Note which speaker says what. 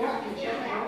Speaker 1: work and